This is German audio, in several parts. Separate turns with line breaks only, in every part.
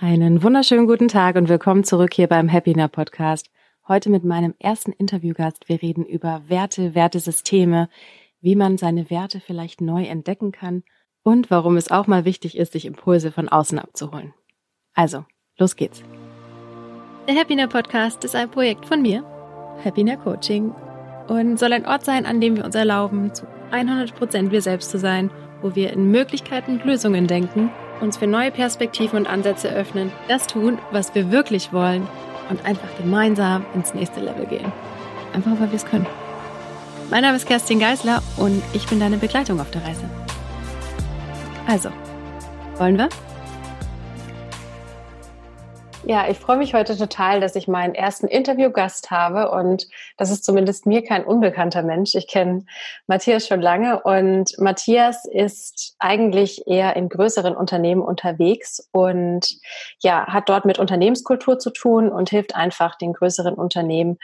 Einen wunderschönen guten Tag und willkommen zurück hier beim Happiner Podcast. Heute mit meinem ersten Interviewgast. Wir reden über Werte, Wertesysteme, wie man seine Werte vielleicht neu entdecken kann und warum es auch mal wichtig ist, sich Impulse von außen abzuholen. Also, los geht's. Der Happiner Podcast ist ein Projekt von mir, Happiner Coaching, und soll ein Ort sein, an dem wir uns erlauben, zu 100 Prozent wir selbst zu sein, wo wir in Möglichkeiten und Lösungen denken uns für neue Perspektiven und Ansätze öffnen, das tun, was wir wirklich wollen und einfach gemeinsam ins nächste Level gehen. Einfach weil wir es können. Mein Name ist Kerstin Geisler und ich bin deine Begleitung auf der Reise. Also, wollen wir? Ja, ich freue mich heute total, dass ich meinen ersten Interviewgast habe und das ist zumindest mir kein unbekannter Mensch. Ich kenne Matthias schon lange und Matthias ist eigentlich eher in größeren Unternehmen unterwegs und ja, hat dort mit Unternehmenskultur zu tun und hilft einfach den größeren Unternehmen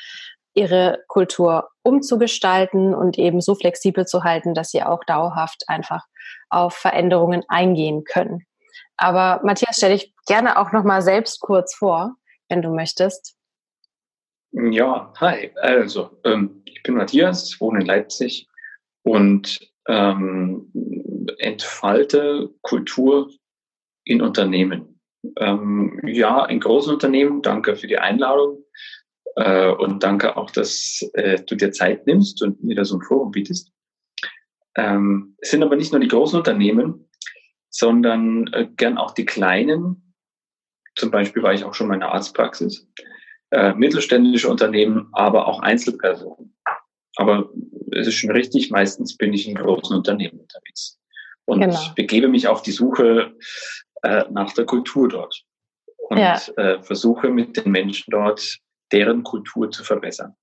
ihre Kultur umzugestalten und eben so flexibel zu halten, dass sie auch dauerhaft einfach auf Veränderungen eingehen können. Aber Matthias, stell dich gerne auch noch mal selbst kurz vor, wenn du möchtest.
Ja, hi. Also, ähm, ich bin Matthias, wohne in Leipzig und ähm, entfalte Kultur in Unternehmen. Ähm, ja, in großen Unternehmen. Danke für die Einladung äh, und danke auch, dass äh, du dir Zeit nimmst und mir da so ein Forum bietest. Ähm, es sind aber nicht nur die großen Unternehmen, sondern äh, gern auch die kleinen. Zum Beispiel war ich auch schon in meiner Arztpraxis. Äh, mittelständische Unternehmen, aber auch Einzelpersonen. Aber es ist schon richtig, meistens bin ich in großen Unternehmen unterwegs und genau. begebe mich auf die Suche äh, nach der Kultur dort und ja. äh, versuche mit den Menschen dort deren Kultur zu verbessern.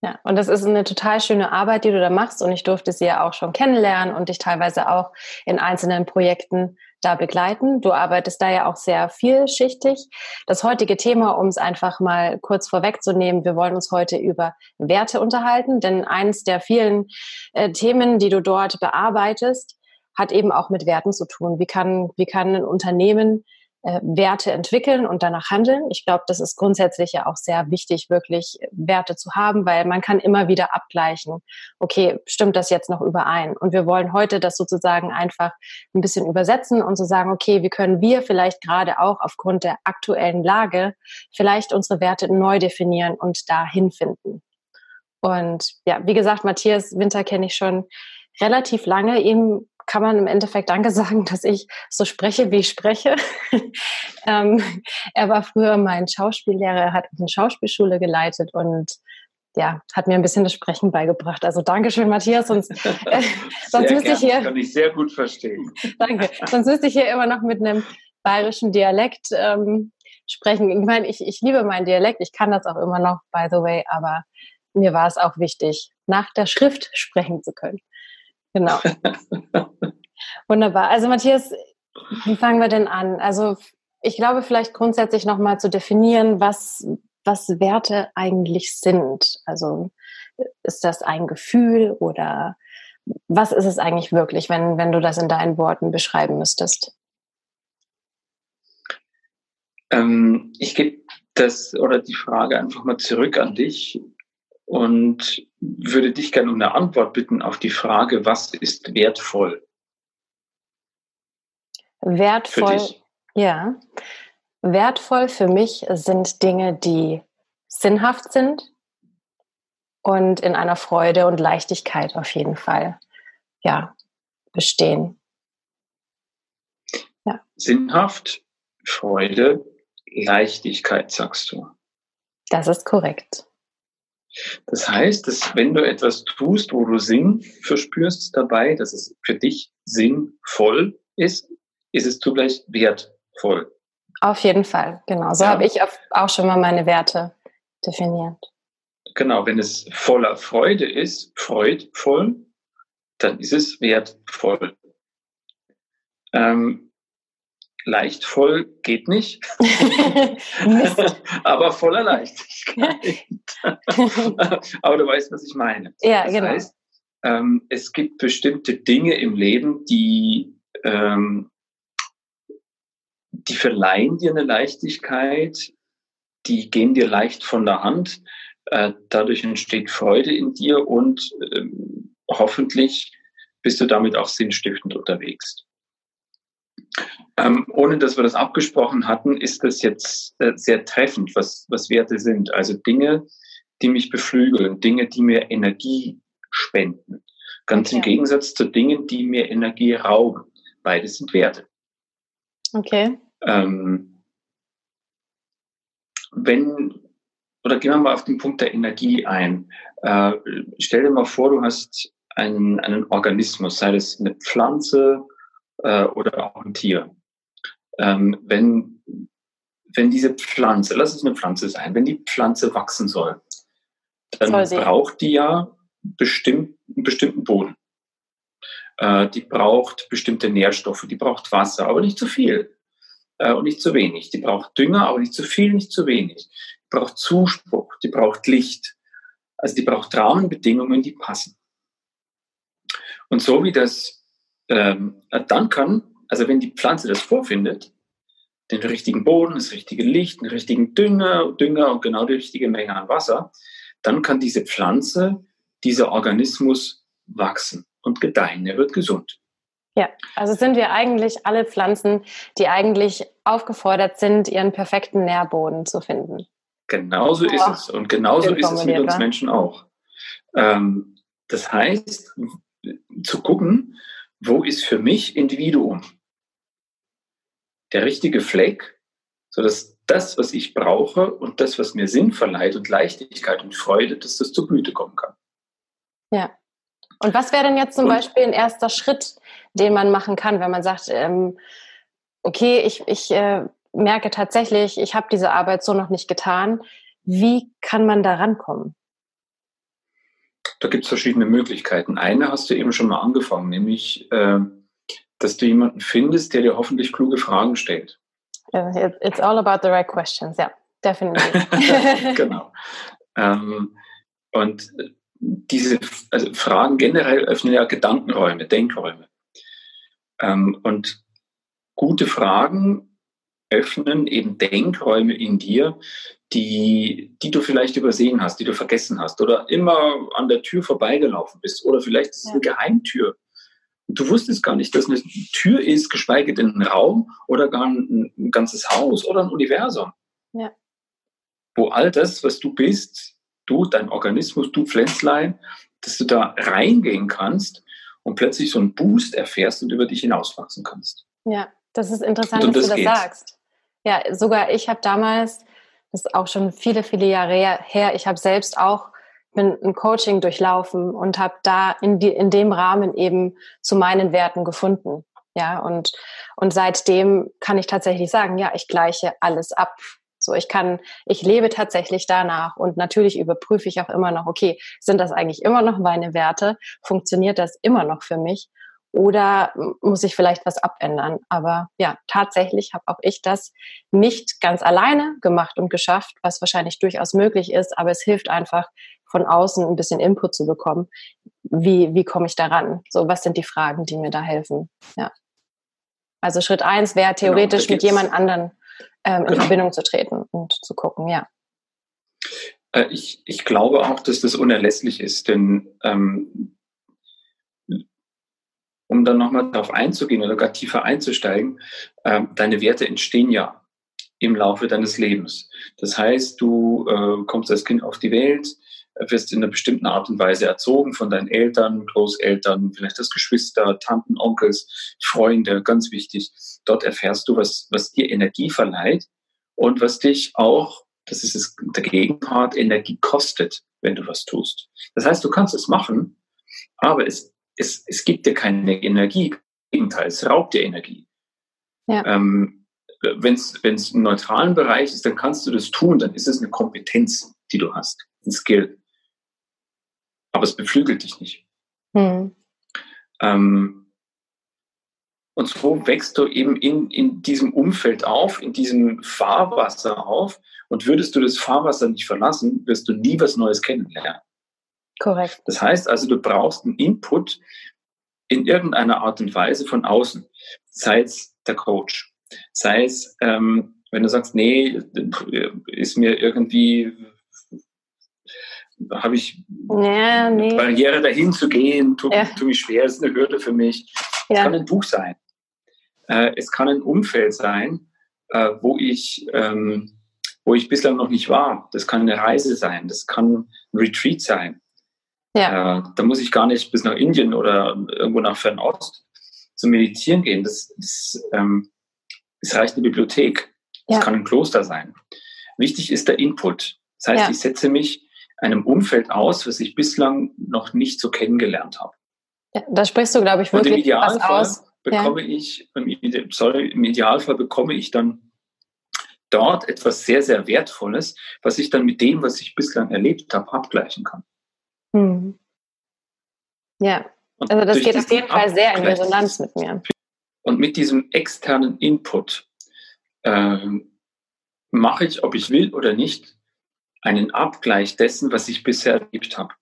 Ja, und das ist eine total schöne Arbeit, die du da machst. Und ich durfte sie ja auch schon kennenlernen und dich teilweise auch in einzelnen Projekten da begleiten. Du arbeitest da ja auch sehr vielschichtig. Das heutige Thema, um es einfach mal kurz vorwegzunehmen, wir wollen uns heute über Werte unterhalten, denn eines der vielen äh, Themen, die du dort bearbeitest, hat eben auch mit Werten zu tun. Wie kann, wie kann ein Unternehmen äh, Werte entwickeln und danach handeln. Ich glaube, das ist grundsätzlich ja auch sehr wichtig, wirklich Werte zu haben, weil man kann immer wieder abgleichen, okay, stimmt das jetzt noch überein? Und wir wollen heute das sozusagen einfach ein bisschen übersetzen und zu so sagen, okay, wie können wir vielleicht gerade auch aufgrund der aktuellen Lage vielleicht unsere Werte neu definieren und dahin finden. Und ja, wie gesagt, Matthias Winter kenne ich schon relativ lange. Ihm kann man im Endeffekt Danke sagen, dass ich so spreche, wie ich spreche. ähm, er war früher mein Schauspiellehrer, er hat eine Schauspielschule geleitet und ja, hat mir ein bisschen das Sprechen beigebracht. Also Dankeschön, Matthias. Sonst,
äh, sonst müsste ich hier. Kann ich sehr gut verstehen.
danke. Sonst müsste ich hier immer noch mit einem bayerischen Dialekt ähm, sprechen. Ich meine, ich, ich liebe meinen Dialekt. Ich kann das auch immer noch, by the way. Aber mir war es auch wichtig, nach der Schrift sprechen zu können. Genau. Wunderbar. Also Matthias, wie fangen wir denn an? Also ich glaube vielleicht grundsätzlich nochmal zu definieren, was, was Werte eigentlich sind. Also ist das ein Gefühl oder was ist es eigentlich wirklich, wenn, wenn du das in deinen Worten beschreiben müsstest?
Ähm, ich gebe das oder die Frage einfach mal zurück an dich und würde dich gerne um eine Antwort bitten auf die Frage, was ist wertvoll?
Wertvoll, ja. Wertvoll für mich sind Dinge, die sinnhaft sind und in einer Freude und Leichtigkeit auf jeden Fall, ja, bestehen.
Ja. Sinnhaft, Freude, Leichtigkeit, sagst du.
Das ist korrekt.
Das heißt, dass wenn du etwas tust, wo du Sinn verspürst dabei, dass es für dich sinnvoll ist, ist es zugleich wertvoll.
Auf jeden Fall, genau. So ja. habe ich auch schon mal meine Werte definiert.
Genau, wenn es voller Freude ist, freudvoll, dann ist es wertvoll. Ähm, leicht voll geht nicht, aber voller Leichtigkeit. aber du weißt, was ich meine.
Ja, das genau. Heißt,
ähm, es gibt bestimmte Dinge im Leben, die ähm, die verleihen dir eine Leichtigkeit, die gehen dir leicht von der Hand. Äh, dadurch entsteht Freude in dir und ähm, hoffentlich bist du damit auch sinnstiftend unterwegs. Ähm, ohne dass wir das abgesprochen hatten, ist das jetzt äh, sehr treffend, was, was Werte sind. Also Dinge, die mich beflügeln, Dinge, die mir Energie spenden. Ganz okay. im Gegensatz zu Dingen, die mir Energie rauben. Beides sind Werte.
Okay. Ähm,
wenn, oder gehen wir mal auf den Punkt der Energie ein. Äh, stell dir mal vor, du hast einen, einen Organismus, sei es eine Pflanze äh, oder auch ein Tier. Ähm, wenn, wenn diese Pflanze, lass es eine Pflanze sein, wenn die Pflanze wachsen soll, dann braucht die ja bestimmt, einen bestimmten Boden. Äh, die braucht bestimmte Nährstoffe, die braucht Wasser, aber nicht zu viel äh, und nicht zu wenig. Die braucht Dünger, aber nicht zu viel, nicht zu wenig. Die braucht Zuspruch, die braucht Licht. Also die braucht Rahmenbedingungen, die passen. Und so wie das ähm, dann kann, also wenn die Pflanze das vorfindet, den richtigen Boden, das richtige Licht, den richtigen Dünger, Dünger und genau die richtige Menge an Wasser, dann kann diese Pflanze, dieser Organismus wachsen und gedeihen. Er wird gesund.
Ja, also sind wir eigentlich alle Pflanzen, die eigentlich aufgefordert sind, ihren perfekten Nährboden zu finden.
Genauso oh, ist es. Und genauso ist es mit uns Menschen auch. Ähm, das heißt, zu gucken, wo ist für mich Individuum der richtige Fleck, sodass das, was ich brauche und das, was mir Sinn verleiht und Leichtigkeit und Freude, dass das zur Blüte kommen kann.
Ja. Und was wäre denn jetzt zum und, Beispiel ein erster Schritt, den man machen kann, wenn man sagt, ähm, okay, ich, ich äh, merke tatsächlich, ich habe diese Arbeit so noch nicht getan. Wie kann man da rankommen?
Da gibt es verschiedene Möglichkeiten. Eine hast du eben schon mal angefangen, nämlich, äh, dass du jemanden findest, der dir hoffentlich kluge Fragen stellt.
It's all about the right questions, ja, yeah,
definitiv. genau. Ähm, und diese also Fragen generell öffnen ja Gedankenräume, Denkräume. Ähm, und gute Fragen öffnen eben Denkräume in dir, die, die du vielleicht übersehen hast, die du vergessen hast oder immer an der Tür vorbeigelaufen bist oder vielleicht ist es eine Geheimtür. Und du wusstest gar nicht, dass eine Tür ist, geschweige denn ein Raum oder gar ein, ein ganzes Haus oder ein Universum. Ja. Wo all das, was du bist, du, dein Organismus, du Pflänzlein, dass du da reingehen kannst und plötzlich so einen Boost erfährst und über dich hinauswachsen kannst.
Ja, das ist interessant, dass das du das geht's. sagst. Ja, sogar ich habe damals, das ist auch schon viele, viele Jahre her, ich habe selbst auch ein Coaching durchlaufen und habe da in, die, in dem Rahmen eben zu meinen Werten gefunden. Ja, und, und seitdem kann ich tatsächlich sagen, ja, ich gleiche alles ab. So, ich kann, ich lebe tatsächlich danach und natürlich überprüfe ich auch immer noch, okay, sind das eigentlich immer noch meine Werte? Funktioniert das immer noch für mich? Oder muss ich vielleicht was abändern? Aber ja, tatsächlich habe auch ich das nicht ganz alleine gemacht und geschafft, was wahrscheinlich durchaus möglich ist. Aber es hilft einfach, von außen ein bisschen Input zu bekommen. Wie, wie komme ich daran? So, was sind die Fragen, die mir da helfen? Ja. Also Schritt eins wäre genau, theoretisch genau, mit jemand anderen ähm, in genau. Verbindung zu treten und zu gucken, ja.
Äh, ich, ich glaube auch, dass das unerlässlich ist, denn ähm, um dann nochmal darauf einzugehen oder gar tiefer einzusteigen, ähm, deine Werte entstehen ja im Laufe deines Lebens. Das heißt, du äh, kommst als Kind auf die Welt, wirst in einer bestimmten Art und Weise erzogen von deinen Eltern, Großeltern, vielleicht das Geschwister, Tanten, Onkels, Freunde, ganz wichtig. Dort erfährst du, was, was dir Energie verleiht und was dich auch, das ist es, der Gegenpart, Energie kostet, wenn du was tust. Das heißt, du kannst es machen, aber es, es, es gibt dir keine Energie. Im Gegenteil, es raubt dir Energie. Ja. Ähm, wenn es einen neutralen Bereich ist, dann kannst du das tun, dann ist es eine Kompetenz, die du hast, ein Skill aber es beflügelt dich nicht. Mhm. Ähm, und so wächst du eben in, in diesem Umfeld auf, in diesem Fahrwasser auf. Und würdest du das Fahrwasser nicht verlassen, wirst du nie was Neues kennenlernen.
Korrekt.
Das heißt also, du brauchst einen Input in irgendeiner Art und Weise von außen, sei es der Coach, Sei es, ähm, wenn du sagst, nee, ist mir irgendwie, habe ich ja, nee. Barriere dahin zu gehen, tut, ja. tut mich schwer, ist eine Hürde für mich. Es ja. kann ein Buch sein. Äh, es kann ein Umfeld sein, äh, wo ich ähm, wo ich bislang noch nicht war. Das kann eine Reise sein, das kann ein Retreat sein. Ja. Äh, da muss ich gar nicht bis nach Indien oder irgendwo nach Fernost zum Meditieren gehen. Das, das, ähm, das reicht eine Bibliothek. Das ja. kann ein Kloster sein. Wichtig ist der Input. Das heißt, ja. ich setze mich einem Umfeld aus, was ich bislang noch nicht so kennengelernt habe.
Ja, da sprichst du, glaube ich, wirklich Und im Idealfall was aus.
bekomme ich, sorry, im Idealfall bekomme ich dann dort etwas sehr, sehr Wertvolles, was ich dann mit dem, was ich bislang erlebt habe, abgleichen kann. Hm.
Ja, und also das geht auf jeden Fall sehr in Resonanz mit mir.
Und mit diesem externen Input äh, mache ich, ob ich will oder nicht, einen Abgleich dessen, was ich bisher erlebt habe.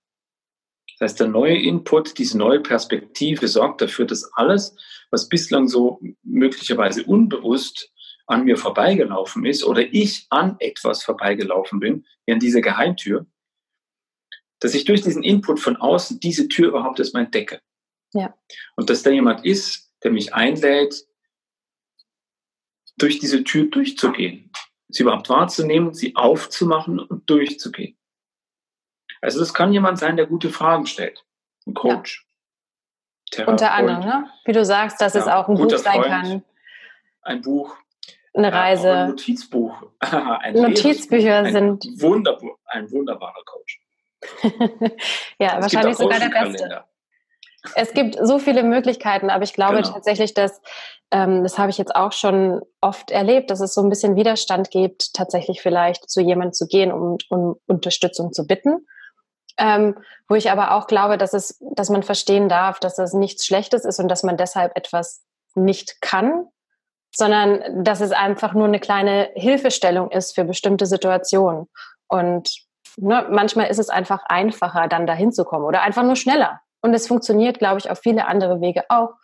Das heißt, der neue Input, diese neue Perspektive sorgt dafür, dass alles, was bislang so möglicherweise unbewusst an mir vorbeigelaufen ist oder ich an etwas vorbeigelaufen bin, wie an dieser Geheimtür, dass ich durch diesen Input von außen diese Tür überhaupt erstmal entdecke. Ja. Und dass da jemand ist, der mich einlädt, durch diese Tür durchzugehen, sie überhaupt wahrzunehmen, sie aufzumachen und durchzugehen. Also das kann jemand sein, der gute Fragen stellt. Ein Coach.
Ja. Unter anderem, ne? Wie du sagst, dass ja, es auch ein Buch sein Freund, kann.
Ein Buch,
eine Reise.
ein Notizbuch.
ein Notizbücher ein sind.
Wunderbar, ein wunderbarer Coach.
ja, es wahrscheinlich sogar der beste. Es gibt so viele Möglichkeiten, aber ich glaube genau. tatsächlich, dass, ähm, das habe ich jetzt auch schon oft erlebt, dass es so ein bisschen Widerstand gibt, tatsächlich vielleicht zu jemandem zu gehen, um, um Unterstützung zu bitten. Ähm, wo ich aber auch glaube, dass es, dass man verstehen darf, dass das nichts Schlechtes ist und dass man deshalb etwas nicht kann, sondern dass es einfach nur eine kleine Hilfestellung ist für bestimmte Situationen. Und ne, manchmal ist es einfach einfacher, dann dahin zu kommen oder einfach nur schneller. Und es funktioniert, glaube ich, auf viele andere Wege auch.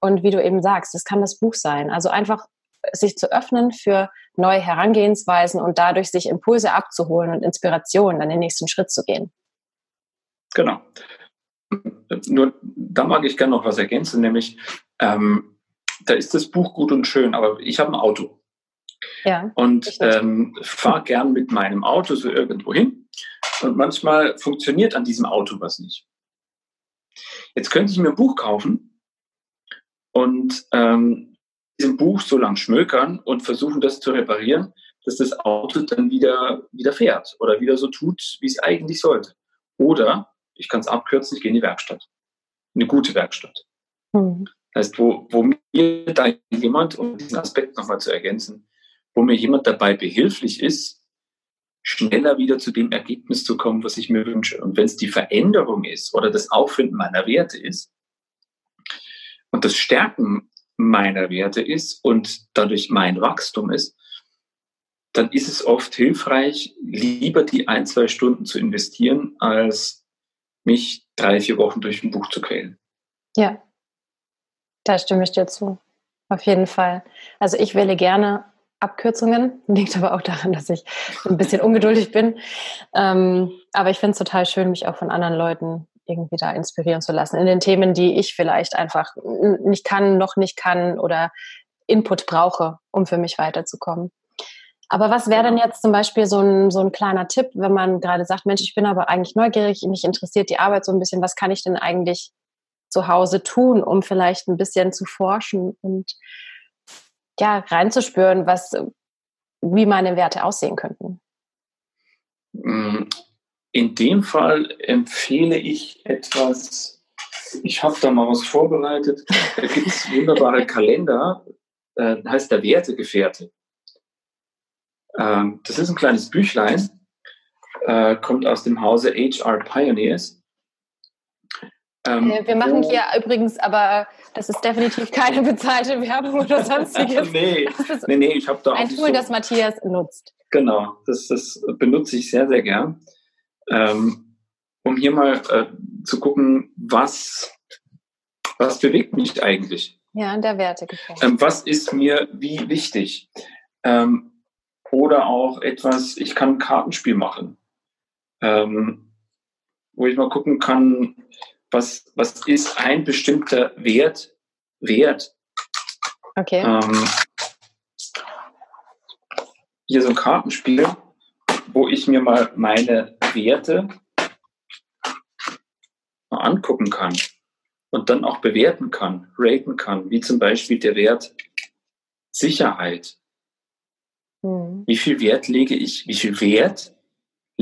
Und wie du eben sagst, das kann das Buch sein. Also einfach sich zu öffnen für neue Herangehensweisen und dadurch sich Impulse abzuholen und Inspiration, dann den nächsten Schritt zu gehen.
Genau. Nur da mag ich gerne noch was ergänzen, nämlich ähm, da ist das Buch gut und schön, aber ich habe ein Auto. Ja, und ähm, fahre gern mit meinem Auto so irgendwo hin. Und manchmal funktioniert an diesem Auto was nicht. Jetzt könnte ich mir ein Buch kaufen und ähm, diesem Buch so lang schmökern und versuchen, das zu reparieren, dass das Auto dann wieder, wieder fährt oder wieder so tut, wie es eigentlich sollte. Oder ich kann es abkürzen, ich gehe in die Werkstatt. Eine gute Werkstatt. Mhm. Das heißt, wo, wo mir da jemand, um diesen Aspekt nochmal zu ergänzen, wo mir jemand dabei behilflich ist, schneller wieder zu dem Ergebnis zu kommen, was ich mir wünsche. Und wenn es die Veränderung ist oder das Auffinden meiner Werte ist und das Stärken meiner Werte ist und dadurch mein Wachstum ist, dann ist es oft hilfreich, lieber die ein, zwei Stunden zu investieren, als mich drei, vier Wochen durch ein Buch zu quälen.
Ja, da stimme ich dir zu. Auf jeden Fall. Also ich wähle gerne Abkürzungen, liegt aber auch daran, dass ich ein bisschen ungeduldig bin. Ähm, aber ich finde es total schön, mich auch von anderen Leuten irgendwie da inspirieren zu lassen in den Themen, die ich vielleicht einfach nicht kann, noch nicht kann oder Input brauche, um für mich weiterzukommen. Aber was wäre denn jetzt zum Beispiel so ein, so ein kleiner Tipp, wenn man gerade sagt, Mensch, ich bin aber eigentlich neugierig, mich interessiert die Arbeit so ein bisschen, was kann ich denn eigentlich zu Hause tun, um vielleicht ein bisschen zu forschen und ja, reinzuspüren, was, wie meine Werte aussehen könnten?
Mm, in dem Fall empfehle ich etwas, ich habe da mal was vorbereitet, da gibt es wunderbare Kalender, äh, heißt der Wertegefährte. Ähm, das ist ein kleines Büchlein, äh, kommt aus dem Hause HR Pioneers.
Ähm, äh, wir machen hier übrigens, aber das ist definitiv keine bezahlte Werbung oder sonstiges.
nee, nee, nee, ich habe da
ein Tool, so, das Matthias nutzt.
Genau, das, das benutze ich sehr, sehr gern, ähm, um hier mal äh, zu gucken, was, was bewegt mich eigentlich
Ja, der Wertegefälle.
Ähm, was ist mir wie wichtig? Ähm, oder auch etwas, ich kann ein Kartenspiel machen, ähm, wo ich mal gucken kann, was, was ist ein bestimmter Wert wert.
Okay.
Ähm, hier so ein Kartenspiel, wo ich mir mal meine Werte mal angucken kann und dann auch bewerten kann, raten kann, wie zum Beispiel der Wert Sicherheit. Mhm. Wie viel Wert lege ich, wie viel Wert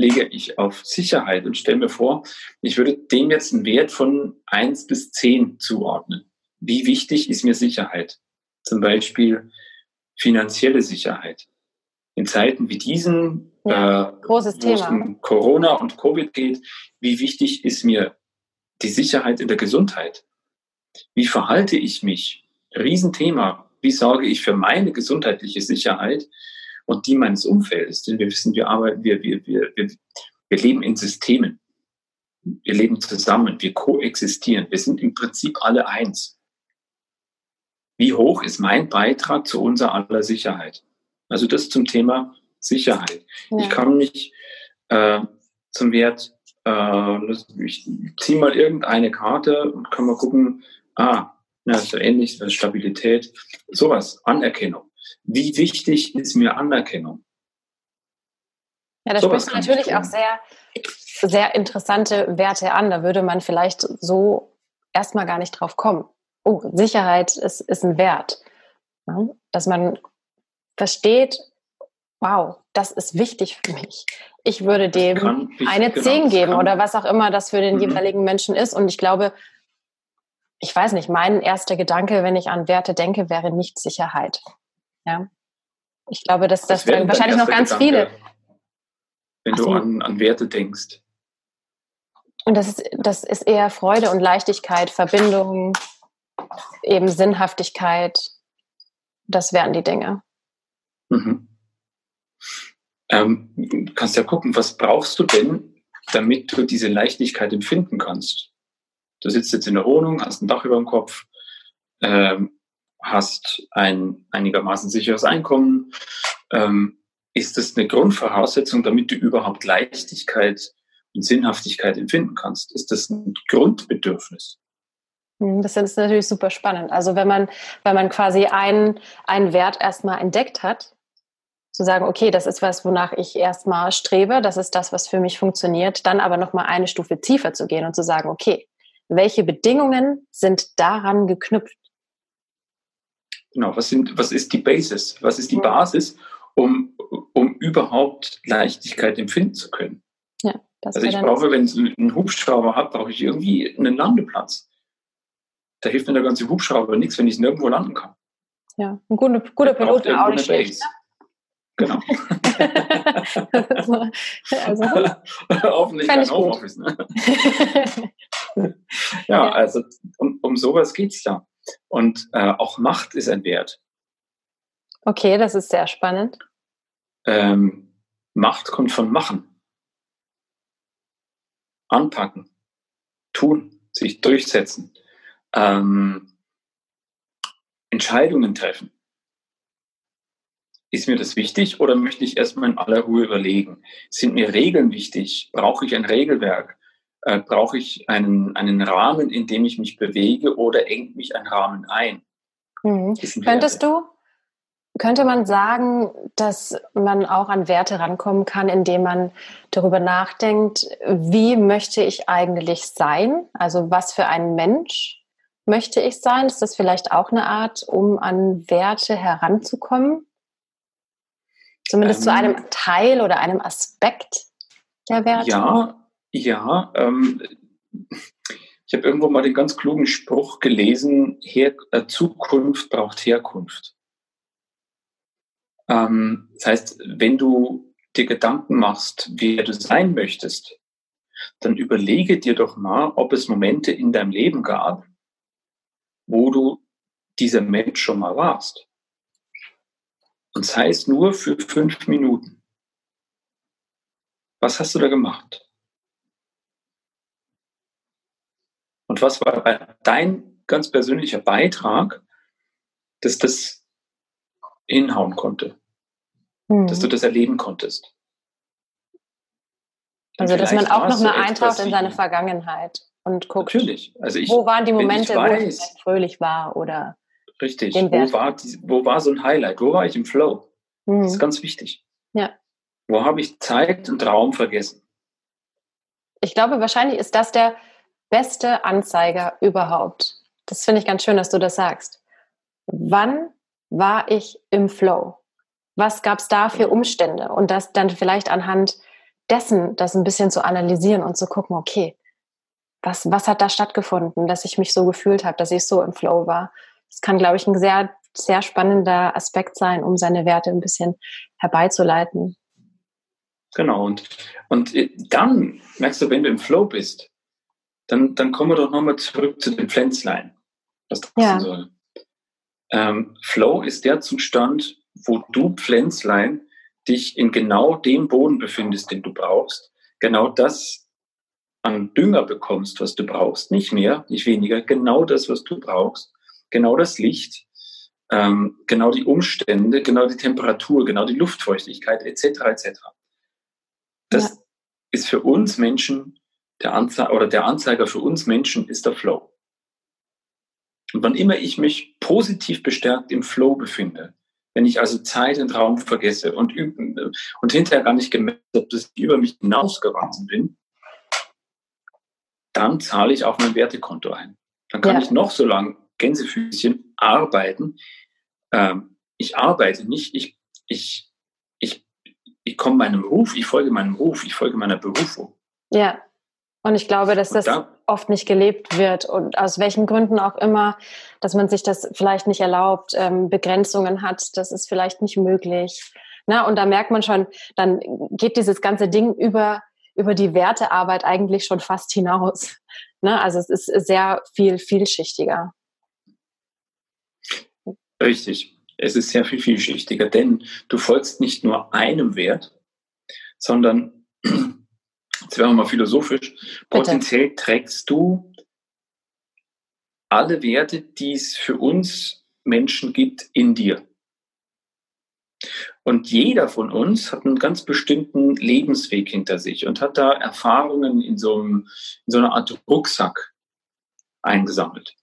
lege ich auf Sicherheit und stelle mir vor, ich würde dem jetzt einen Wert von eins bis zehn zuordnen. Wie wichtig ist mir Sicherheit? Zum Beispiel finanzielle Sicherheit. In Zeiten wie diesen,
ja, äh, wo
es um Corona und Covid geht, wie wichtig ist mir die Sicherheit in der Gesundheit. Wie verhalte ich mich? Riesenthema. Wie sorge ich für meine gesundheitliche Sicherheit und die meines Umfeldes? Denn wir wissen, wir arbeiten, wir, wir, wir, wir, wir leben in Systemen. Wir leben zusammen, wir koexistieren. Wir sind im Prinzip alle eins. Wie hoch ist mein Beitrag zu unserer aller Sicherheit? Also das zum Thema Sicherheit. Ja. Ich kann mich äh, zum Wert äh, ich ziehe mal irgendeine Karte und kann mal gucken, ah, ja, so ähnlich, Stabilität, sowas, Anerkennung. Wie wichtig ist mir Anerkennung?
Ja, da sprichst du natürlich auch sehr, sehr interessante Werte an. Da würde man vielleicht so erstmal gar nicht drauf kommen. Oh, Sicherheit ist, ist ein Wert. Ja, dass man versteht, wow, das ist wichtig für mich. Ich würde dem eine 10 genau, geben oder was auch immer das für den mhm. jeweiligen Menschen ist. Und ich glaube, ich weiß nicht, mein erster Gedanke, wenn ich an Werte denke, wäre nicht Sicherheit. Ja. Ich glaube, dass das, das wahrscheinlich noch ganz Gedanke, viele.
Wenn du an, an Werte denkst.
Und das ist, das ist eher Freude und Leichtigkeit, Verbindung, eben Sinnhaftigkeit. Das wären die Dinge.
Mhm. Ähm, du kannst ja gucken, was brauchst du denn, damit du diese Leichtigkeit empfinden kannst. Du sitzt jetzt in der Wohnung, hast ein Dach über dem Kopf, ähm, hast ein einigermaßen sicheres Einkommen. Ähm, ist das eine Grundvoraussetzung, damit du überhaupt Leichtigkeit und Sinnhaftigkeit empfinden kannst? Ist das ein Grundbedürfnis?
Hm, das ist natürlich super spannend. Also wenn man, wenn man quasi einen, einen Wert erstmal entdeckt hat, zu sagen, okay, das ist was, wonach ich erstmal strebe, das ist das, was für mich funktioniert, dann aber nochmal eine Stufe tiefer zu gehen und zu sagen, okay, welche Bedingungen sind daran geknüpft?
Genau, was, sind, was ist die Basis? Was ist die Basis, um, um überhaupt Leichtigkeit empfinden zu können? Ja, also ich brauche, wenn ich einen Hubschrauber habe, brauche ich irgendwie einen Landeplatz. Da hilft mir der ganze Hubschrauber nichts, wenn ich nirgendwo landen kann.
Ja, ein guter, guter Pilot wäre auch nicht schlecht.
Genau. also, Hoffentlich kein Homeoffice. Ne? ja, also um, um sowas geht es ja. Und äh, auch Macht ist ein Wert.
Okay, das ist sehr spannend.
Ähm, Macht kommt von Machen. Anpacken, tun, sich durchsetzen, ähm, Entscheidungen treffen. Ist mir das wichtig oder möchte ich erstmal in aller Ruhe überlegen? Sind mir Regeln wichtig? Brauche ich ein Regelwerk? Äh, brauche ich einen, einen Rahmen, in dem ich mich bewege oder engt mich ein Rahmen ein?
Mhm. Könntest du, könnte man sagen, dass man auch an Werte rankommen kann, indem man darüber nachdenkt, wie möchte ich eigentlich sein? Also was für ein Mensch möchte ich sein? Ist das vielleicht auch eine Art, um an Werte heranzukommen? Zumindest ähm, zu einem Teil oder einem Aspekt der Werte?
Ja, ja. Ähm, ich habe irgendwo mal den ganz klugen Spruch gelesen, Her äh, Zukunft braucht Herkunft. Ähm, das heißt, wenn du dir Gedanken machst, wer du sein möchtest, dann überlege dir doch mal, ob es Momente in deinem Leben gab, wo du dieser Mensch schon mal warst. Und sei es nur für fünf Minuten. Was hast du da gemacht? Und was war dein ganz persönlicher Beitrag dass das hinhauen konnte, mhm. dass du das erleben konntest.
Also, dass man auch nochmal eintaucht in seine Vergangenheit und guckt,
Natürlich. Also ich,
wo waren die Momente, weiß, wo es fröhlich war oder
Richtig. Wo war, die, wo war so ein Highlight? Wo war ich im Flow? Mhm. Das ist ganz wichtig.
Ja.
Wo habe ich Zeit und Raum vergessen?
Ich glaube, wahrscheinlich ist das der beste Anzeiger überhaupt. Das finde ich ganz schön, dass du das sagst. Wann war ich im Flow? Was gab es da für Umstände? Und das dann vielleicht anhand dessen, das ein bisschen zu analysieren und zu gucken, okay, was, was hat da stattgefunden, dass ich mich so gefühlt habe, dass ich so im Flow war? Das kann, glaube ich, ein sehr, sehr spannender Aspekt sein, um seine Werte ein bisschen herbeizuleiten.
Genau, und, und dann merkst du, wenn du im Flow bist, dann, dann kommen wir doch nochmal zurück zu den Pflänzlein, was das ja. soll. Ähm, Flow ist der Zustand, wo du Pflänzlein dich in genau dem Boden befindest, den du brauchst. Genau das an Dünger bekommst, was du brauchst. Nicht mehr, nicht weniger. Genau das, was du brauchst. Genau das Licht. Ähm, genau die Umstände, genau die Temperatur, genau die Luftfeuchtigkeit etc. etc. Das ja. ist für uns Menschen der Anzeiger oder der Anzeiger für uns Menschen ist der Flow. Und wann immer ich mich positiv bestärkt im Flow befinde, wenn ich also Zeit und Raum vergesse und, und hinterher gar nicht gemerkt habe, dass ich über mich hinausgewachsen bin, dann zahle ich auf mein Wertekonto ein. Dann kann ja. ich noch so lange Gänsefüßchen arbeiten. Ähm, ich arbeite nicht, ich, ich, ich, ich komme meinem Ruf, ich folge meinem Ruf, ich folge meiner Berufung.
Ja, und ich glaube, dass das da, oft nicht gelebt wird und aus welchen Gründen auch immer, dass man sich das vielleicht nicht erlaubt, ähm, Begrenzungen hat, das ist vielleicht nicht möglich. Na, und da merkt man schon, dann geht dieses ganze Ding über, über die Wertearbeit eigentlich schon fast hinaus. Na, also es ist sehr viel vielschichtiger.
Richtig. Es ist sehr viel vielschichtiger, denn du folgst nicht nur einem Wert, sondern jetzt werden wir mal philosophisch, Bitte. potenziell trägst du alle Werte, die es für uns Menschen gibt, in dir. Und jeder von uns hat einen ganz bestimmten Lebensweg hinter sich und hat da Erfahrungen in so, einem, in so einer Art Rucksack eingesammelt.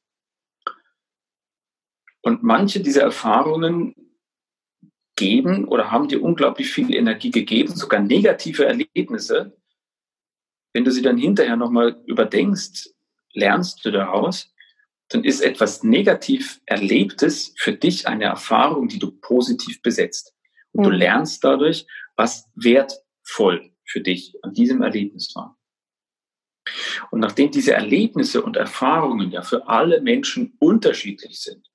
Und manche dieser Erfahrungen geben oder haben dir unglaublich viel Energie gegeben, sogar negative Erlebnisse, wenn du sie dann hinterher nochmal überdenkst, lernst du daraus, dann ist etwas negativ Erlebtes für dich eine Erfahrung, die du positiv besetzt. Und mhm. du lernst dadurch, was wertvoll für dich an diesem Erlebnis war. Und nachdem diese Erlebnisse und Erfahrungen ja für alle Menschen unterschiedlich sind,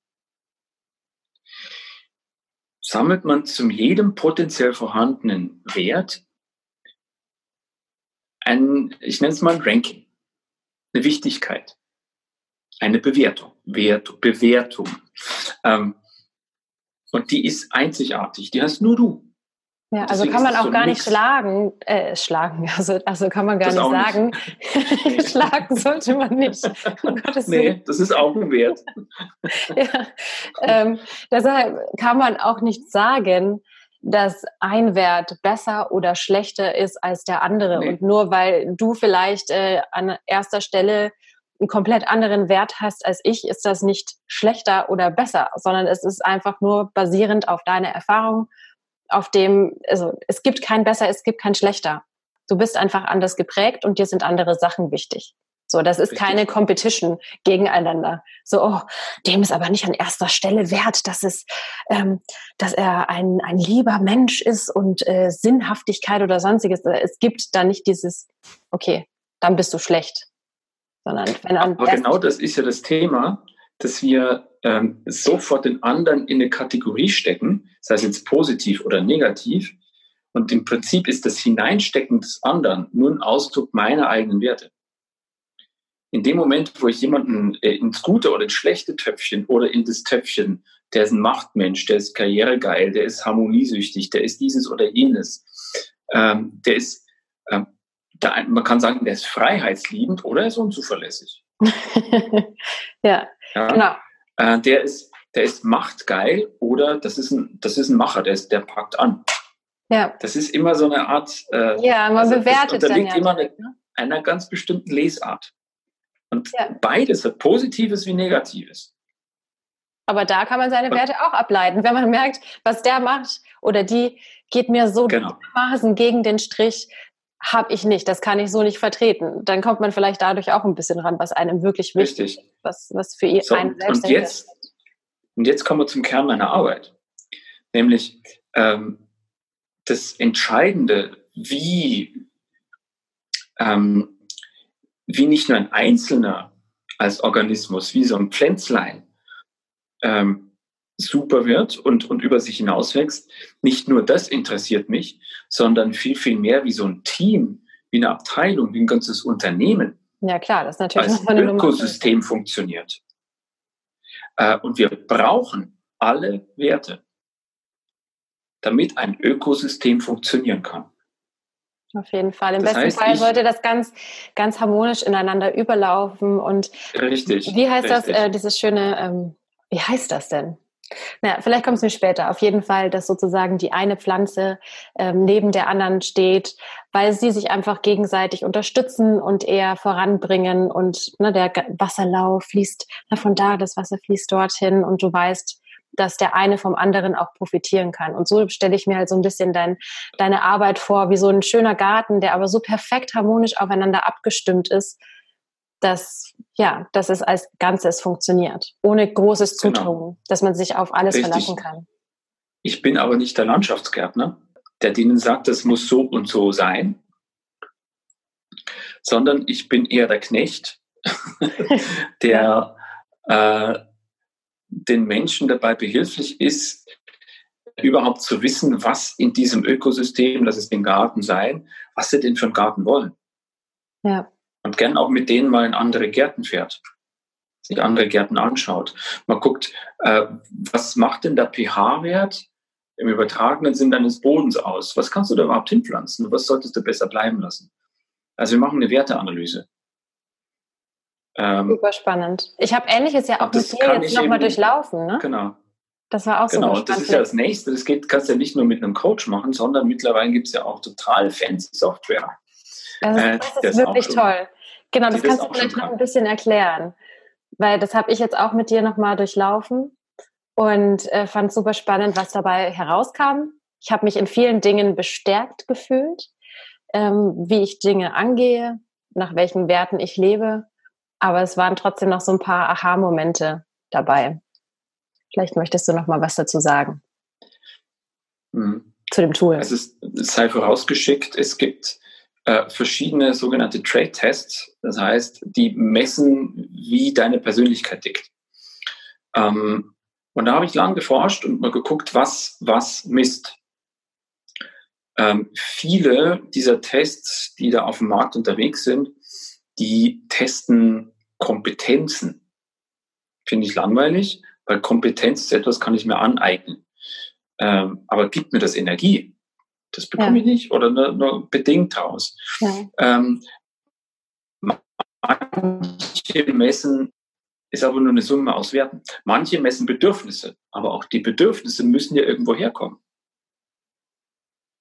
sammelt man zu jedem potenziell vorhandenen Wert ein, ich nenne es mal ein Ranking, eine Wichtigkeit, eine Bewertung, Wert, Bewertung. Ähm, und die ist einzigartig, die hast nur du.
Ja, also kann man auch so gar nicht schlagen, äh, schlagen, also, also kann man gar das nicht sagen. Nicht. schlagen sollte man nicht.
Um nee, das ist auch ein Wert.
ja, ähm, deshalb kann man auch nicht sagen, dass ein Wert besser oder schlechter ist als der andere. Nee. Und nur weil du vielleicht äh, an erster Stelle einen komplett anderen Wert hast als ich, ist das nicht schlechter oder besser, sondern es ist einfach nur basierend auf deine Erfahrung, auf dem, also es gibt kein besser, es gibt kein schlechter. Du bist einfach anders geprägt und dir sind andere Sachen wichtig. So, das ist Richtig. keine Competition gegeneinander. So, oh, dem ist aber nicht an erster Stelle wert, dass es, ähm, dass er ein, ein lieber Mensch ist und äh, Sinnhaftigkeit oder sonstiges. Es gibt da nicht dieses, okay, dann bist du schlecht. Sondern wenn
an aber genau das ist ja das Thema, dass wir ähm, sofort den anderen in eine Kategorie stecken, sei es jetzt positiv oder negativ. Und im Prinzip ist das Hineinstecken des anderen nur ein Ausdruck meiner eigenen Werte in dem Moment, wo ich jemanden äh, ins gute oder ins schlechte Töpfchen oder in das Töpfchen, der ist ein Machtmensch, der ist karrieregeil, der ist harmoniesüchtig, der ist dieses oder jenes, ähm, der ist, ähm, da, man kann sagen, der ist freiheitsliebend oder er ist unzuverlässig.
ja, ja, genau.
Äh, der ist, der ist machtgeil oder das ist ein, das ist ein Macher, der, ist, der packt an. Ja. Das ist immer so eine Art.
Äh, ja, man also bewertet
das unterliegt dann ja immer eine, ne? einer ganz bestimmten Lesart. Und ja. beides hat Positives wie Negatives.
Aber da kann man seine Werte auch ableiten. Wenn man merkt, was der macht oder die geht mir so genau. gegen den Strich, habe ich nicht, das kann ich so nicht vertreten. Dann kommt man vielleicht dadurch auch ein bisschen ran, was einem wirklich wichtig ist, was, was für so, einen
selbst und jetzt, und jetzt kommen wir zum Kern meiner Arbeit. Nämlich ähm, das Entscheidende, wie, ähm, wie nicht nur ein Einzelner als Organismus, wie so ein Pflänzlein, ähm, super wird und, und über sich hinauswächst. Nicht nur das interessiert mich, sondern viel, viel mehr wie so ein Team, wie eine Abteilung, wie ein ganzes Unternehmen.
Ja, klar, das ist natürlich
als ein Ökosystem funktioniert. Äh, und wir brauchen alle Werte, damit ein Ökosystem funktionieren kann.
Auf jeden Fall. Im das besten heißt, Fall sollte das ganz, ganz harmonisch ineinander überlaufen. Und
richtig.
Wie heißt
richtig.
das, äh, dieses schöne, ähm, wie heißt das denn? Naja, vielleicht kommt es mir später. Auf jeden Fall, dass sozusagen die eine Pflanze ähm, neben der anderen steht, weil sie sich einfach gegenseitig unterstützen und eher voranbringen und ne, der Wasserlauf fließt na, von da, das Wasser fließt dorthin und du weißt, dass der eine vom anderen auch profitieren kann. Und so stelle ich mir halt so ein bisschen dein, deine Arbeit vor, wie so ein schöner Garten, der aber so perfekt harmonisch aufeinander abgestimmt ist, dass, ja, dass es als Ganzes funktioniert, ohne großes genau. Zutun, genau. dass man sich auf alles Richtig. verlassen kann.
Ich bin aber nicht der Landschaftsgärtner, der denen sagt, das muss so und so sein, sondern ich bin eher der Knecht, der äh, den Menschen dabei behilflich ist, überhaupt zu wissen, was in diesem Ökosystem, das ist den Garten sein, was sie denn für einen Garten wollen. Ja und gern auch mit denen mal in andere Gärten fährt, sich andere Gärten anschaut. Man guckt, äh, was macht denn der pH-Wert im übertragenen Sinn deines Bodens aus? Was kannst du da überhaupt hinpflanzen? Was solltest du besser bleiben lassen? Also wir machen eine Werteanalyse.
Ähm, Super spannend. Ich habe Ähnliches ja auch mit dir jetzt nochmal durchlaufen. Ne?
Genau.
Das war auch
genau, spannend. Genau, das ist ja das Nächste. Das geht, kannst du ja nicht nur mit einem Coach machen, sondern mittlerweile gibt es ja auch total fancy Software.
Das, äh, das ist wirklich toll. Genau, das kannst du vielleicht noch ein bisschen erklären, weil das habe ich jetzt auch mit dir nochmal durchlaufen und äh, fand super spannend, was dabei herauskam. Ich habe mich in vielen Dingen bestärkt gefühlt, ähm, wie ich Dinge angehe, nach welchen Werten ich lebe, aber es waren trotzdem noch so ein paar Aha-Momente dabei. Vielleicht möchtest du noch mal was dazu sagen. Mhm. Zu dem Tool.
Es, ist, es sei vorausgeschickt, es gibt äh, verschiedene sogenannte Trade-Tests. Das heißt, die messen, wie deine Persönlichkeit tickt. Ähm, und da habe ich lange geforscht und mal geguckt, was, was misst. Ähm, viele dieser Tests, die da auf dem Markt unterwegs sind, die testen Kompetenzen. Finde ich langweilig, weil Kompetenz ist etwas, kann ich mir aneignen. Ähm, aber gibt mir das Energie? Das bekomme ja. ich nicht oder nur, nur bedingt raus. Ja. Ähm, manche messen ist aber nur eine Summe aus Werten. Manche messen Bedürfnisse, aber auch die Bedürfnisse müssen ja irgendwo herkommen.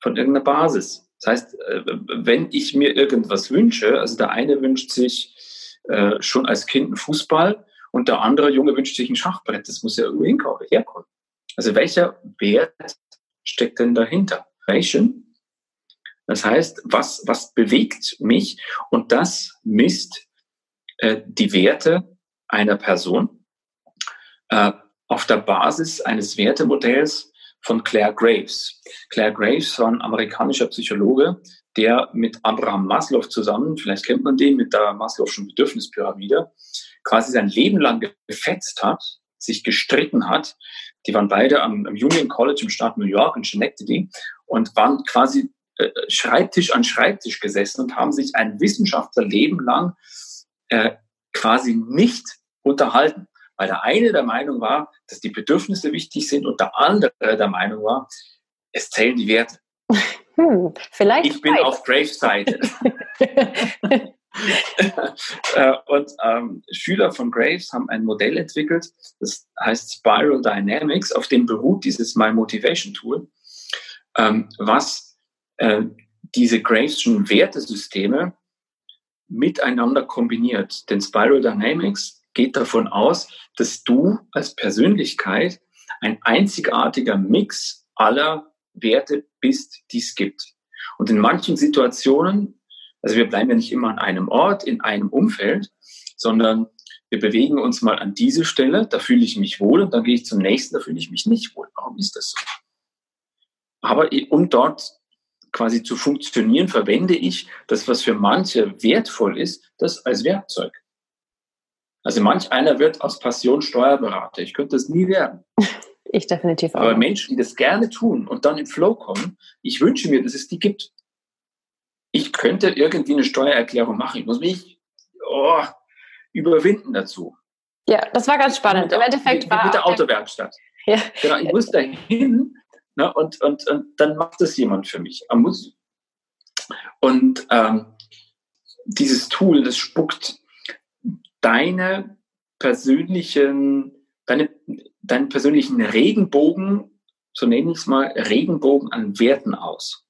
Von irgendeiner Basis. Das heißt, äh, wenn ich mir irgendwas wünsche, also der eine wünscht sich äh, schon als Kind einen Fußball und der andere Junge wünscht sich ein Schachbrett, das muss ja irgendwo herkommen. Also welcher Wert steckt denn dahinter? Vibration. Das heißt, was, was bewegt mich? Und das misst äh, die Werte einer Person äh, auf der Basis eines Wertemodells von Claire Graves. Claire Graves war ein amerikanischer Psychologe, der mit Abraham Maslow zusammen, vielleicht kennt man den, mit der Maslow'schen Bedürfnispyramide, quasi sein Leben lang gefetzt hat, sich gestritten hat. Die waren beide am, am Union College im Staat New York in Schenectady und waren quasi äh, Schreibtisch an Schreibtisch gesessen und haben sich ein Wissenschaftlerleben lang äh, quasi nicht unterhalten. Weil der eine der Meinung war, dass die Bedürfnisse wichtig sind und der andere der Meinung war, es zählen die Werte.
Hm, vielleicht
ich bin auf Graves Seite. Äh, und ähm, Schüler von Graves haben ein Modell entwickelt, das heißt Spiral Dynamics, auf dem beruht dieses My Motivation Tool, ähm, was äh, diese Graveschen Wertesysteme miteinander kombiniert. Denn Spiral Dynamics geht davon aus, dass du als Persönlichkeit ein einzigartiger Mix aller Werte bist, die es gibt. Und in manchen Situationen, also wir bleiben ja nicht immer an einem Ort, in einem Umfeld, sondern wir bewegen uns mal an diese Stelle, da fühle ich mich wohl und dann gehe ich zum nächsten, da fühle ich mich nicht wohl. Warum ist das so? Aber um dort quasi zu funktionieren, verwende ich das, was für manche wertvoll ist, das als Werkzeug. Also manch einer wird aus Passion Steuerberater. Ich könnte das nie werden.
Ich definitiv
auch. Aber Menschen, die das gerne tun und dann im Flow kommen, ich wünsche mir, dass es die gibt. Ich könnte irgendwie eine Steuererklärung machen. Ich muss mich oh, überwinden dazu.
Ja, das war ganz spannend. Im Endeffekt
mit,
war.
Mit der Autowerkstatt. Ja. Genau, ich muss da hin ne, und, und, und dann macht das jemand für mich. Und ähm, dieses Tool, das spuckt deine persönlichen, deine deinen persönlichen Regenbogen, so nenne ich es mal, Regenbogen an Werten aus.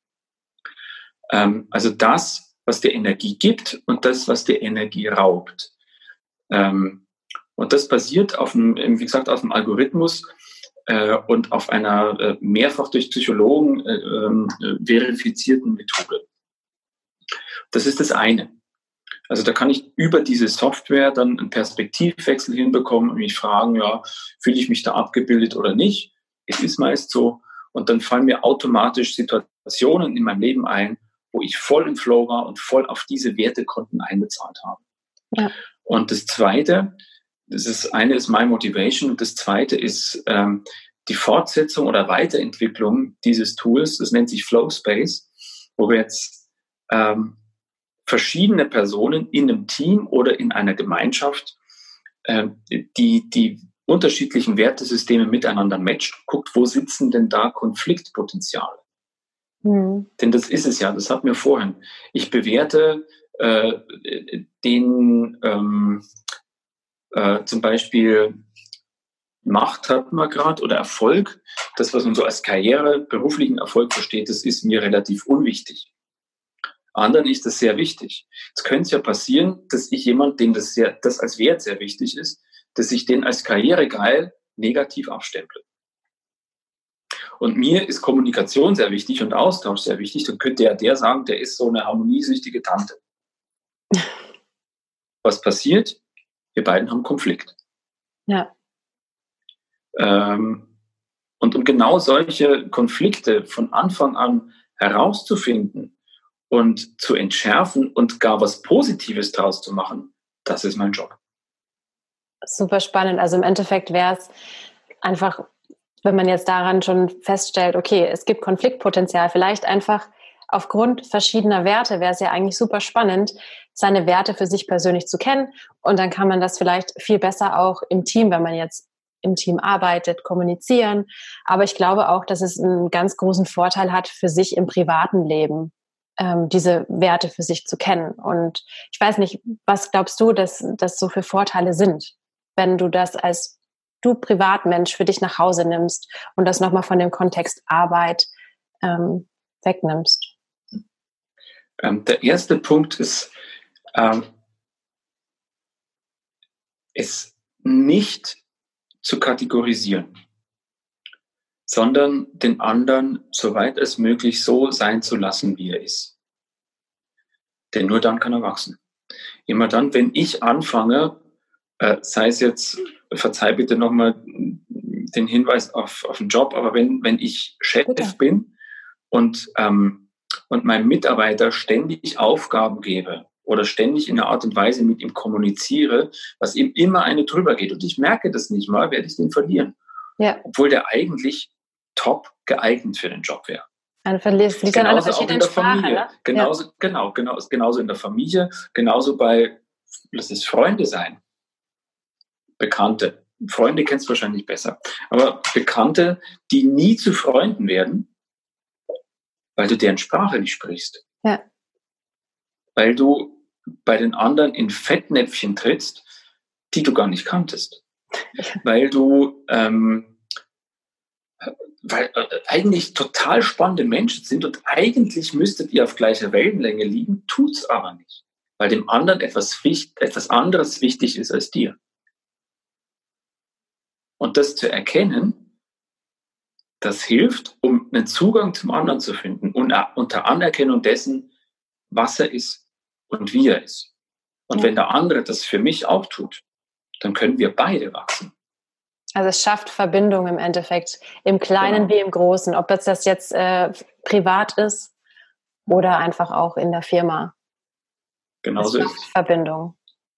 Ähm, also das, was dir Energie gibt und das, was dir Energie raubt. Ähm, und das basiert auf einem, wie gesagt, auf einem Algorithmus äh, und auf einer äh, mehrfach durch Psychologen äh, ähm, verifizierten Methode. Das ist das eine. Also da kann ich über diese Software dann einen Perspektivwechsel hinbekommen und mich fragen, ja, fühle ich mich da abgebildet oder nicht? Es ist meist so. Und dann fallen mir automatisch Situationen in meinem Leben ein, wo ich voll im Flow war und voll auf diese Wertekonten einbezahlt habe. Ja. Und das Zweite, das ist eine ist My Motivation und das Zweite ist ähm, die Fortsetzung oder Weiterentwicklung dieses Tools. Das nennt sich Flow Space, wo wir jetzt ähm, verschiedene Personen in einem Team oder in einer Gemeinschaft, äh, die die unterschiedlichen Wertesysteme miteinander matcht, guckt, wo sitzen denn da Konfliktpotenziale? Mhm. Denn das ist es ja, das hatten wir vorhin. Ich bewerte äh, den ähm, äh, zum Beispiel Macht hat man gerade oder Erfolg, das, was man so als Karriere, beruflichen Erfolg versteht, das ist mir relativ unwichtig. Anderen ist das sehr wichtig. Es könnte ja passieren, dass ich jemand, dem das, sehr, das als Wert sehr wichtig ist, dass ich den als karrieregeil negativ abstemple. Und mir ist Kommunikation sehr wichtig und Austausch sehr wichtig. Dann könnte ja der sagen, der ist so eine harmoniesüchtige Tante. Was passiert? Wir beiden haben Konflikt.
Ja.
Ähm, und um genau solche Konflikte von Anfang an herauszufinden, und zu entschärfen und gar was Positives draus zu machen, das ist mein Job.
Super spannend. Also im Endeffekt wäre es einfach, wenn man jetzt daran schon feststellt, okay, es gibt Konfliktpotenzial, vielleicht einfach aufgrund verschiedener Werte wäre es ja eigentlich super spannend, seine Werte für sich persönlich zu kennen. Und dann kann man das vielleicht viel besser auch im Team, wenn man jetzt im Team arbeitet, kommunizieren. Aber ich glaube auch, dass es einen ganz großen Vorteil hat für sich im privaten Leben ähm, diese Werte für sich zu kennen. Und ich weiß nicht, was glaubst du, dass das so für Vorteile sind, wenn du das als du Privatmensch für dich nach Hause nimmst und das nochmal von dem Kontext Arbeit ähm, wegnimmst?
Ähm, der erste Punkt ist, ähm, es nicht zu kategorisieren sondern den anderen, soweit es möglich, so sein zu lassen, wie er ist. Denn nur dann kann er wachsen. Immer dann, wenn ich anfange, äh, sei es jetzt, verzeih bitte nochmal den Hinweis auf, auf den Job, aber wenn, wenn ich Chef Bitte. bin und, ähm, und meinem Mitarbeiter ständig Aufgaben gebe oder ständig in einer Art und Weise mit ihm kommuniziere, was ihm immer eine drüber geht und ich merke das nicht mal, werde ich den verlieren. Ja. Obwohl der eigentlich top geeignet für den Job wäre.
Man verliert liegt an einer verschiedenen Sprache, ne?
Genauso, ja. genau, genau, genauso in der Familie, genauso bei, lass es Freunde sein, Bekannte. Freunde kennst du wahrscheinlich besser, aber Bekannte, die nie zu Freunden werden, weil du deren Sprache nicht sprichst. Ja. Weil du bei den anderen in Fettnäpfchen trittst, die du gar nicht kanntest. Weil du, ähm, weil äh, eigentlich total spannende Menschen sind und eigentlich müsstet ihr auf gleicher Wellenlänge liegen, tut's aber nicht. Weil dem anderen etwas, etwas anderes wichtig ist als dir. Und das zu erkennen, das hilft, um einen Zugang zum anderen zu finden und unter Anerkennung dessen, was er ist und wie er ist. Und ja. wenn der andere das für mich auch tut, dann können wir beide wachsen.
Also es schafft Verbindung im Endeffekt, im Kleinen genau. wie im Großen, ob das jetzt äh, privat ist oder einfach auch in der Firma.
Genau so ist
Verbindung.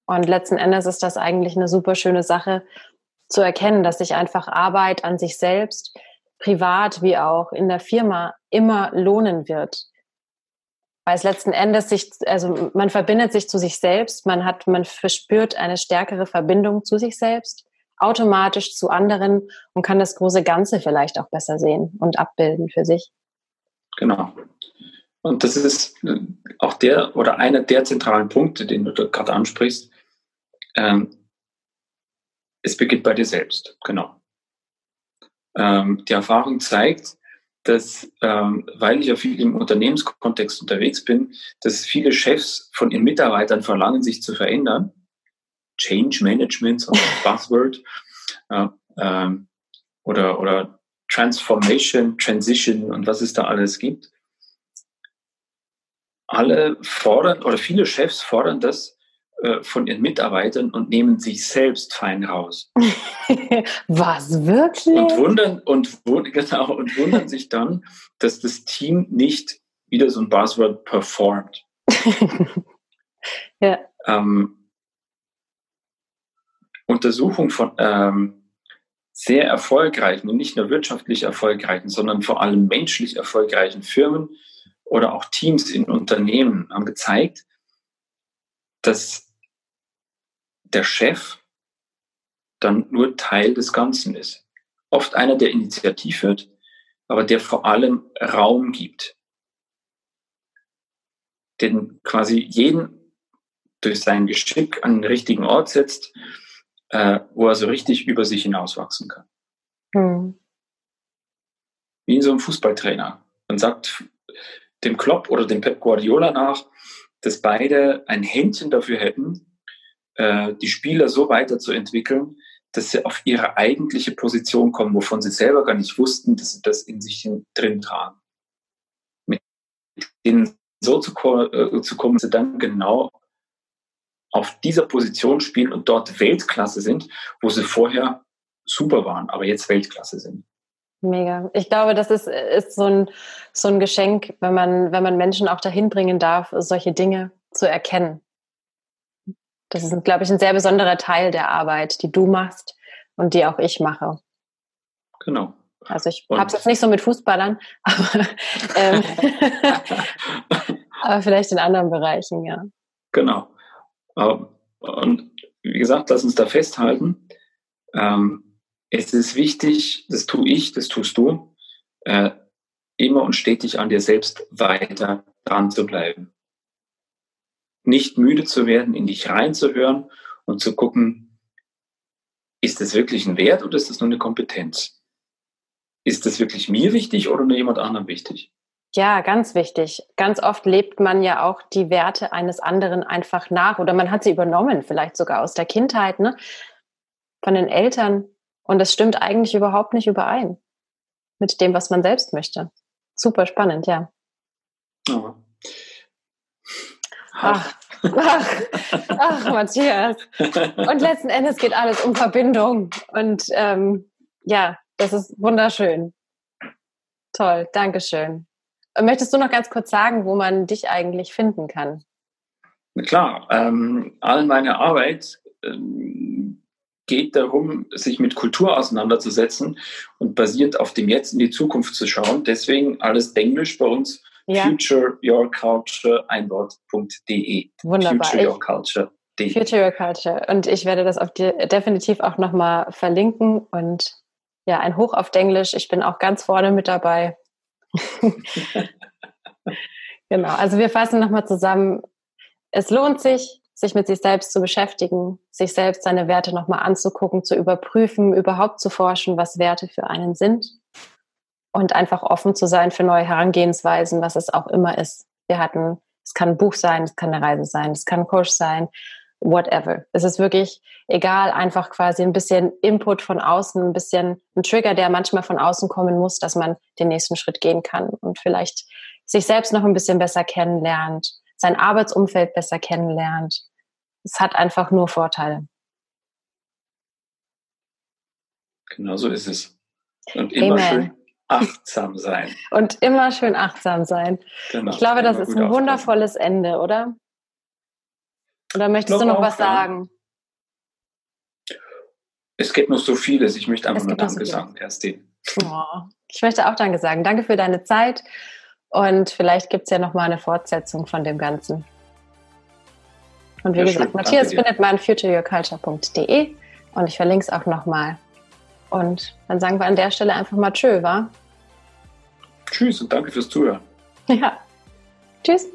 Und letzten Endes ist das eigentlich eine super schöne Sache, zu erkennen, dass sich einfach Arbeit an sich selbst, privat wie auch in der Firma, immer lohnen wird. Weil es letzten Endes sich, also man verbindet sich zu sich selbst, man hat, man verspürt eine stärkere Verbindung zu sich selbst, automatisch zu anderen und kann das große Ganze vielleicht auch besser sehen und abbilden für sich.
Genau. Und das ist auch der oder einer der zentralen Punkte, den du gerade ansprichst. Ähm, es beginnt bei dir selbst, genau. Ähm, die Erfahrung zeigt, dass, ähm, weil ich ja viel im Unternehmenskontext unterwegs bin, dass viele Chefs von ihren Mitarbeitern verlangen, sich zu verändern. Change Management, so ein Buzzword. Äh, ähm, oder, oder Transformation, Transition und was es da alles gibt. Alle fordern oder viele Chefs fordern das äh, von ihren Mitarbeitern und nehmen sich selbst fein raus.
Was wirklich?
Und wundern und genau und wundern sich dann, dass das Team nicht wieder so ein Buzzword performt. ja. Ähm, Untersuchung von ähm, sehr erfolgreichen und nicht nur wirtschaftlich erfolgreichen, sondern vor allem menschlich erfolgreichen Firmen oder auch Teams in Unternehmen haben gezeigt, dass der Chef dann nur Teil des Ganzen ist. Oft einer, der Initiativ wird, aber der vor allem Raum gibt. Den quasi jeden durch sein Geschick an den richtigen Ort setzt, äh, wo er so richtig über sich hinauswachsen kann. Hm. Wie in so einem Fußballtrainer. Man sagt dem Klopp oder dem Pep Guardiola nach, dass beide ein Händchen dafür hätten, äh, die Spieler so weiterzuentwickeln, dass sie auf ihre eigentliche Position kommen, wovon sie selber gar nicht wussten, dass sie das in sich drin tragen. Mit denen so zu, äh, zu kommen, dass sie dann genau auf dieser Position spielen und dort Weltklasse sind, wo sie vorher super waren, aber jetzt Weltklasse sind.
Mega. Ich glaube, das ist, ist so, ein, so ein Geschenk, wenn man, wenn man Menschen auch dahin bringen darf, solche Dinge zu erkennen. Das ist, glaube ich, ein sehr besonderer Teil der Arbeit, die du machst und die auch ich mache.
Genau.
Also ich habe es jetzt nicht so mit Fußballern, aber, ähm, aber vielleicht in anderen Bereichen, ja.
Genau. Und wie gesagt, lass uns da festhalten. Ähm, es ist wichtig, das tue ich, das tust du, äh, immer und stetig an dir selbst weiter dran zu bleiben nicht müde zu werden, in dich reinzuhören und zu gucken, ist das wirklich ein Wert oder ist das nur eine Kompetenz? Ist das wirklich mir wichtig oder nur jemand anderem wichtig?
Ja, ganz wichtig. Ganz oft lebt man ja auch die Werte eines anderen einfach nach oder man hat sie übernommen, vielleicht sogar aus der Kindheit, ne? von den Eltern. Und das stimmt eigentlich überhaupt nicht überein mit dem, was man selbst möchte. Super spannend, ja.
ja.
Ach, ach, ach, Matthias. Und letzten Endes geht alles um Verbindung. Und ähm, ja, das ist wunderschön. Toll, Dankeschön. Möchtest du noch ganz kurz sagen, wo man dich eigentlich finden kann?
Na klar, ähm, all meine Arbeit ähm, geht darum, sich mit Kultur auseinanderzusetzen und basierend auf dem Jetzt in die Zukunft zu schauen. Deswegen alles Englisch bei uns ja. futureyourculture, ein Wort.de.
Wunderbar. Future Your Culture. Future Your Culture. Und ich werde das auf dir definitiv auch nochmal verlinken. Und ja, ein Hoch auf Englisch. Ich bin auch ganz vorne mit dabei. genau. Also wir fassen nochmal zusammen. es lohnt sich, sich mit sich selbst zu beschäftigen, sich selbst seine Werte nochmal anzugucken, zu überprüfen, überhaupt zu forschen, was Werte für einen sind und einfach offen zu sein für neue Herangehensweisen, was es auch immer ist. Wir hatten, es kann ein Buch sein, es kann eine Reise sein, es kann ein Coach sein, whatever. Es ist wirklich egal, einfach quasi ein bisschen Input von außen, ein bisschen ein Trigger, der manchmal von außen kommen muss, dass man den nächsten Schritt gehen kann und vielleicht sich selbst noch ein bisschen besser kennenlernt, sein Arbeitsumfeld besser kennenlernt. Es hat einfach nur Vorteile.
Genau so ist es. Und immer Amen. schön achtsam sein.
Und immer schön achtsam sein. Genau, ich glaube, das ist ein wundervolles Ende, oder? Oder möchtest du noch was sagen?
Es gibt noch so vieles. Ich möchte einfach nur Danke so sagen, Kerstin.
Oh, ich möchte auch Danke sagen. Danke für deine Zeit. Und vielleicht gibt es ja noch mal eine Fortsetzung von dem Ganzen. Und wie ja, gesagt, schön. Matthias findet man futureyourculture.de und ich verlinke es auch noch mal. Und dann sagen wir an der Stelle einfach mal Tschö, wa?
Tschüss und danke fürs Zuhören.
Ja. Tschüss.